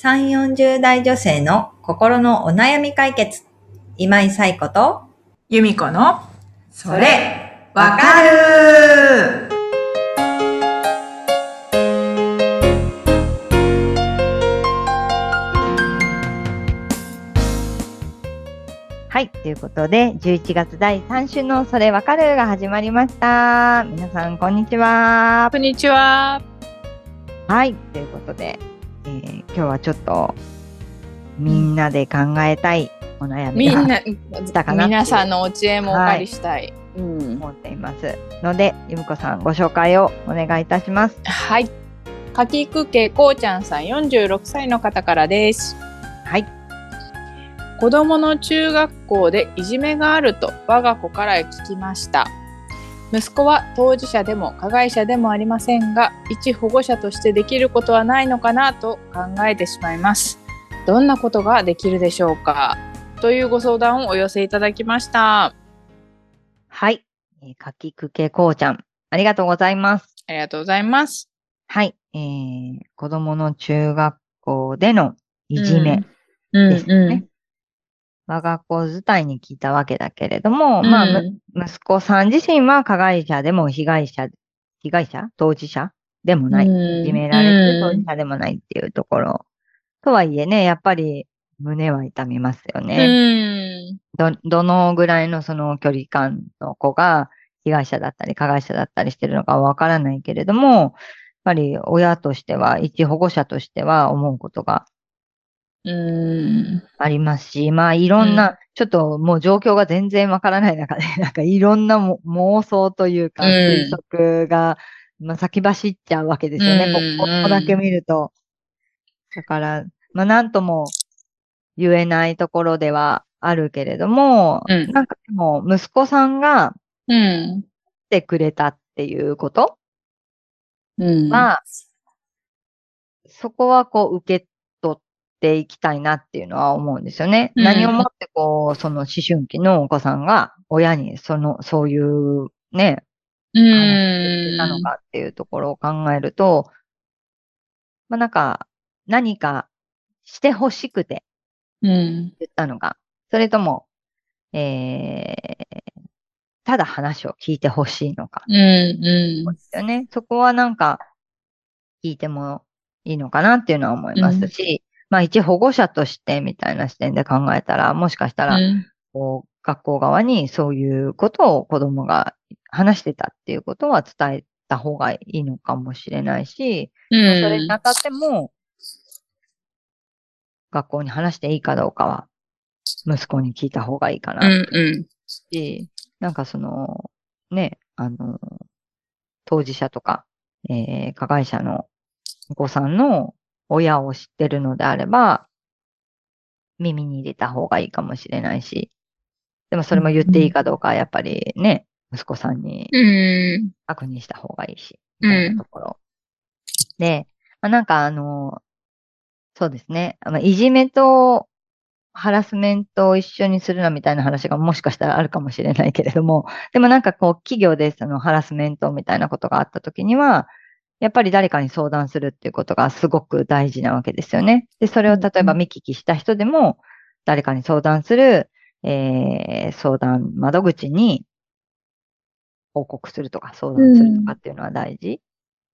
3、40代女性の心のお悩み解決。今井彩子と、由美子の、それ、わかるはい。ということで、11月第3週のそれわかるが始まりました。皆さん、こんにちは。こんにちは。はい。ということで、えー今日はちょっと、みんなで考えたいお悩みがみんな、たかな皆さんのお知恵もお借りしたい。うん。思っています。ので、ゆむこさん、ご紹介をお願いいたします。はい。かきくけこうちゃんさん46歳の方からです。はい。子供の中学校でいじめがあると我が子から聞きました。息子は当事者でも加害者でもありませんが、一保護者としてできることはないのかなと考えてしまいます。どんなことができるでしょうか？というご相談をお寄せいただきました。はい。えーかきくけこうちゃん、ありがとうございます。ありがとうございます。はい。えー、子供の中学校でのいじめうんですね。我が子伝いに聞いたわけだけれども、まあ、む息子さん自身は加害者でも被害者、被害者？当事者でもない。いじめられて当事者でもないっていうところ。とはいえね、やっぱり胸は痛みますよね。ど、どのぐらいのその距離感の子が被害者だったり加害者だったりしてるのかはわからないけれども、やっぱり親としては、一保護者としては思うことがうん。うん。ありますし、まあいろんな、うんちょっともう状況が全然わからない中で、なんかいろんなも妄想というかうん推測が、まあ先走っちゃうわけですよね。うんこここだけ見ると。だから、まあなんとも言えないところではあるけれども、うんなんかでも息子さんがうん。来てくれたっていうことうん。は、そこはこう受けていきたいなっていうのは思うんですよね。うん何をもってこう、その思春期のお子さんが親にその、そういうね、う話してたのん。かっていうところを考えると、まあなんか、何かしてほしくてうん。言ったのか、それとも、えー、ただ話を聞いてほしいのか。うん。うん。ですよね。そこはなんか、聞いてもいいのかなっていうのは思いますし、まあ一保護者としてみたいな視点で考えたら、もしかしたら、こう、学校側にそういうことを子供が話してたっていうことは伝えた方がいいのかもしれないし、まあそれにあたっても、学校に話していいかどうかは、息子に聞いた方がいいかなうん。うん。し、なんかその、ね、あの、当事者とか、えー加害者のお子さんの親を知ってるのであれば、耳に入れた方がいいかもしれないし、でもそれも言っていいかどうかはやっぱりね、息子さんにうん。確認した方がいいし、みたいなところ。で、まあ、なんかあの、そうですね、あのいじめとハラスメントを一緒にするなみたいな話がもしかしたらあるかもしれないけれども、でもなんかこう企業でそのハラスメントみたいなことがあった時には、やっぱり誰かに相談するっていうことがすごく大事なわけですよね。で、それを例えば見聞きした人でも、誰かに相談する、えー、相談窓口に報告するとか相談するとかっていうのは大事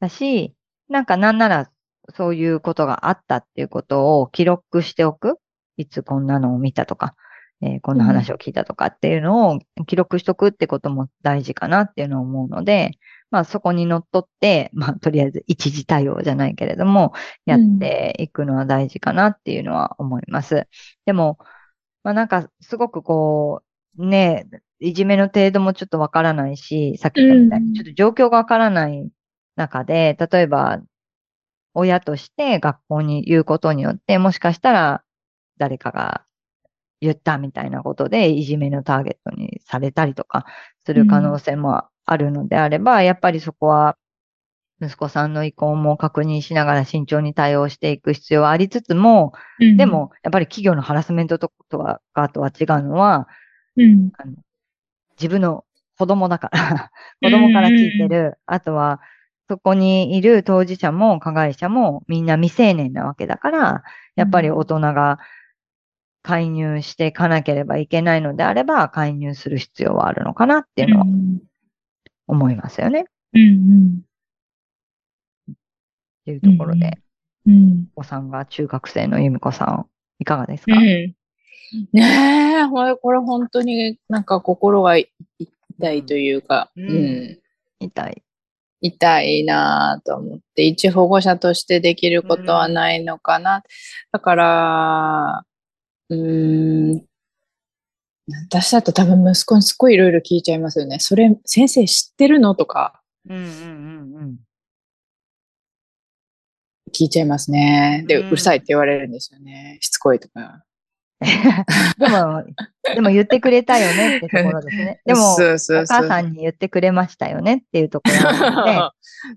だし、なんかなんならそういうことがあったっていうことを記録しておく。いつこんなのを見たとか、えーこんな話を聞いたとかっていうのを記録しとくってことも大事かなっていうのを思うので、まあそこにのっとって、まあとりあえず一時対応じゃないけれども、やっていくのは大事かなっていうのは思います。でも、まあなんかすごくこう、ね、いじめの程度もちょっとわからないし、さっき言ったみたいに、うんちょっと状況がわからない中で、例えば、親として学校に言うことによって、もしかしたら誰かが言ったみたいなことで、いじめのターゲットにされたりとかする可能性もあるのであれば、やっぱりそこは息子さんの意向も確認しながら慎重に対応していく必要はありつつも、で、も、やっぱり企業のハラスメントとかとは違うのは、うん。あの自分の子供だから、子供から聞いてる、あとは、そこにいる当事者も加害者もみんな未成年なわけだから、やっぱり大人が介入していかなければいけないのであれば、介入する必要はあるのかなっていうのはうん思いますよね。っうん。ていうところで、うんうんお子さんが中学生の由美子さん、いかがですか、うん。ねえ、これ本当になんか心がい痛いというか、ううん。ん痛い。痛いなぁと思って、一保護者としてできることはないのかな。だから、うーん、私だと多分息子にすごいいろいろ聞いちゃいますよね。それ、先生知ってるのとかうんうんうん聞いちゃいますね。で、うんうるさいって言われるんですよね。しつこいとか。でも、でも言ってくれたよねってところですね。でも、そうそうそうお母さんに言ってくれましたよねっていうところなの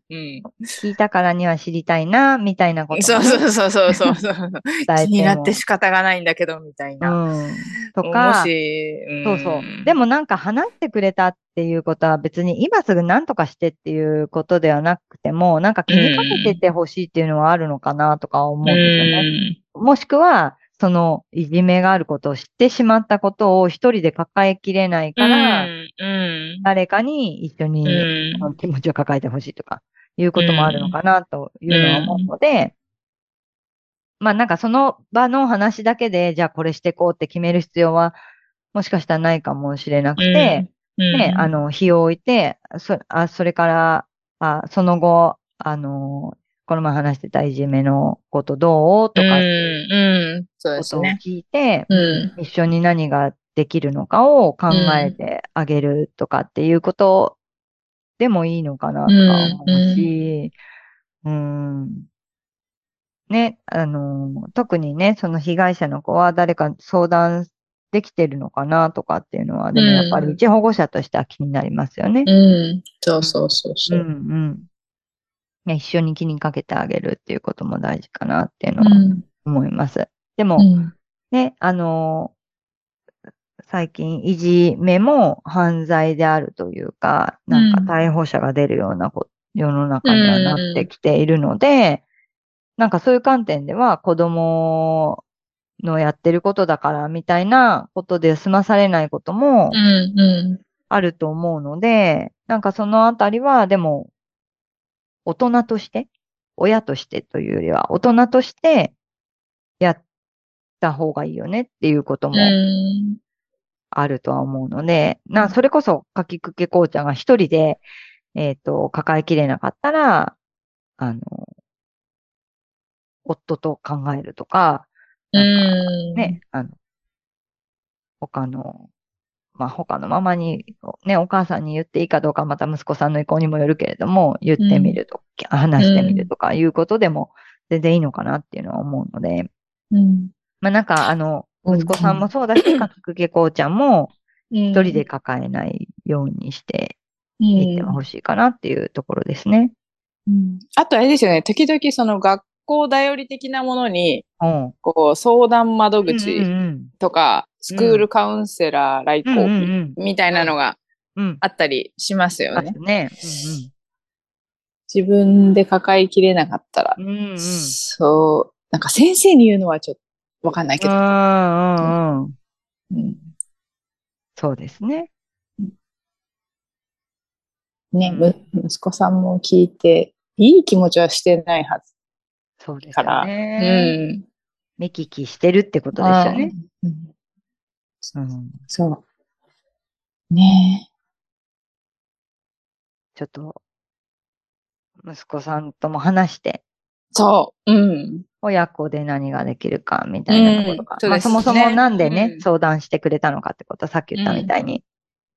で、うん、聞いたからには知りたいな、みたいなことそうそうそうそうそう気になっもて仕方がないんだけど、みたいな。うん。ともか、し、そうそう。でもなんか話してくれたっていうことは別に今すぐ何とかしてっていうことではなくても、なんか気にかけててほしいっていうのはあるのかなとか思うんですよね。もしくは、そのいじめがあることを知ってしまったことを一人で抱えきれないから、うん、誰かに一緒に気持ちを抱えてほしいとか、いうこともあるのかなというのは思うので、まあなんかその場の話だけで、じゃあこれしてこうって決める必要は、もしかしたらないかもしれなくて、ね、あの、日を置いて、そ、あ、それから、あ、その後、あの、この前話してたいじめのことどう？とか、うん、ことを。聞いて、うん、一緒に何ができるのかを考えてあげるとかっていうことでもいいのかなとか思うし、うん、ね、あの、特にね、その被害者の子は誰か相談できてるのかなとかっていうのは、でもやっぱり一保護者としては気になりますよね。うん、そうそうそうそう。うんうん。ね一緒に気にかけてあげるっていうことも大事かなっていうのはうん、思います。でも、うん、ね、あの最近、いじめも犯罪であるというか、なんか逮捕者が出るようなこ世の中にはなってきているので、なんかそういう観点では子供のやってることだからみたいなことで済まされないこともうん、うあると思うので、なんかそのあたりはでも大人として、親としてというよりは大人としてやった方がいいよねっていうこともあるとは思うので、な、それこそ、かきくけこうちゃんが一人で、えっ、と、抱えきれなかったら、あの、夫と考えるとか、うん、ね、あの、他の、まあ、他のママに、ね、お母さんに言っていいかどうか、また息子さんの意向にもよるけれども、言ってみるとか、話してみるとかいうことでも全然いいのかなっていうのは思うので、うん、まあ、なんか、あの、うん。息子さんもそうだし、かきくけこうちゃん。も、一一人で抱えないようにしてうん。いってほしいかなっていうところですね。うん。あとあれですよね、時々その学校頼り的なものに、うん。こう相談窓うん口うん。とか、スクールカウンセラー来校んみたいなのが。あったりしますよね。ね。自分で抱えきれなかったら。うんうん。そう。なんか先生に言うのはちょっとわかんないけど。そうですね。ね、息子さんも聞いて、いい気持ちはしてないはずそうですよから。ね。うん。目利きしてるってことですよね。うん。うん。そう。ねちょっと、息子さんとも話して、そう。うん。親子で何ができるかみたいなことか。そもそもなんでね、うん相談してくれたのかってこと、さっき言ったみたいに、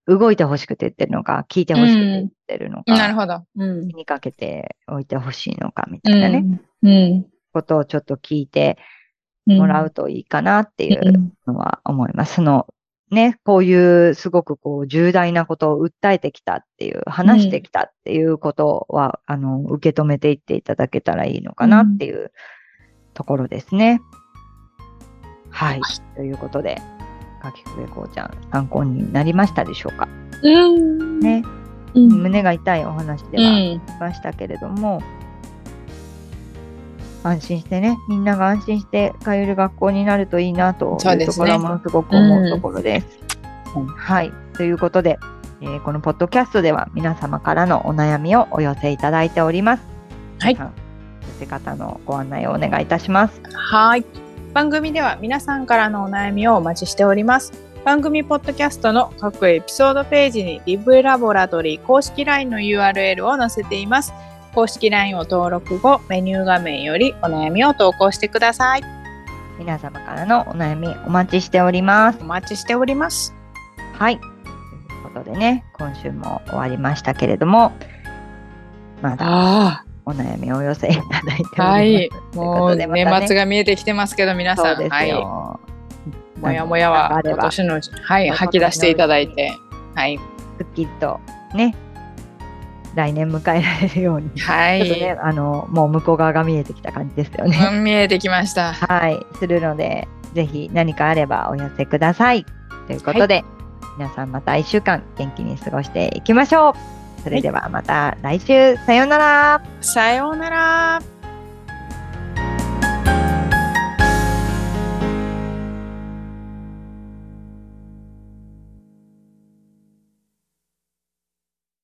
動いてほしくて言ってるのか、聞いてほしくて言ってるのか、なるほど。うん気。にかけておいてほしいのかみたいなね、うん。うん。ことをちょっと聞いてうんもらうといいかなっていううんのは思います。そのね、こういうすごくこう重大なことを訴えてきたっていう、話してきたっていうことは、あの、受け止めていっていただけたらいいのかなっていうところですね。はい。ということで、かきくべこうちゃん、参考になりましたでしょうか？うん。ね。うん胸が痛いお話でうはあんりましたけれども、安心してね、みんなが安心して通える学校になるといいなというところはものすごく思うところです。うんはい。ということで、えーこのポッドキャストでは皆様からのお悩みをお寄せいただいております。はい。寄せ方のご案内をお願いいたします。はい。番組では皆さんからのお悩みをお待ちしております。番組ポッドキャストの各エピソードページにリブラボラトリー公式 LINE の URL を載せています。公式 LINE を登録後、メニュー画面よりお悩みを投稿してください。皆様からのお悩みお待ちしております。お待ちしております。はい。ということでね、今週も終わりましたけれども、まだあお悩みをお寄せいただいております。あ、はい。もう年末が見えてきてますけど、皆さ。んはい。よ。もやもやは今年のうち、はい、吐き出していただいて。はい。すっきりとね、来年迎えられるように、はい。ちょっとね、あの、もう向こう側が見えてきた感じですよね。う ん見えてきました。はい、するので、ぜひ何かあればお寄せください。ということで、皆さんまた1週間元気に過ごしていきましょう。それではまた来週、さようなら。さようなら。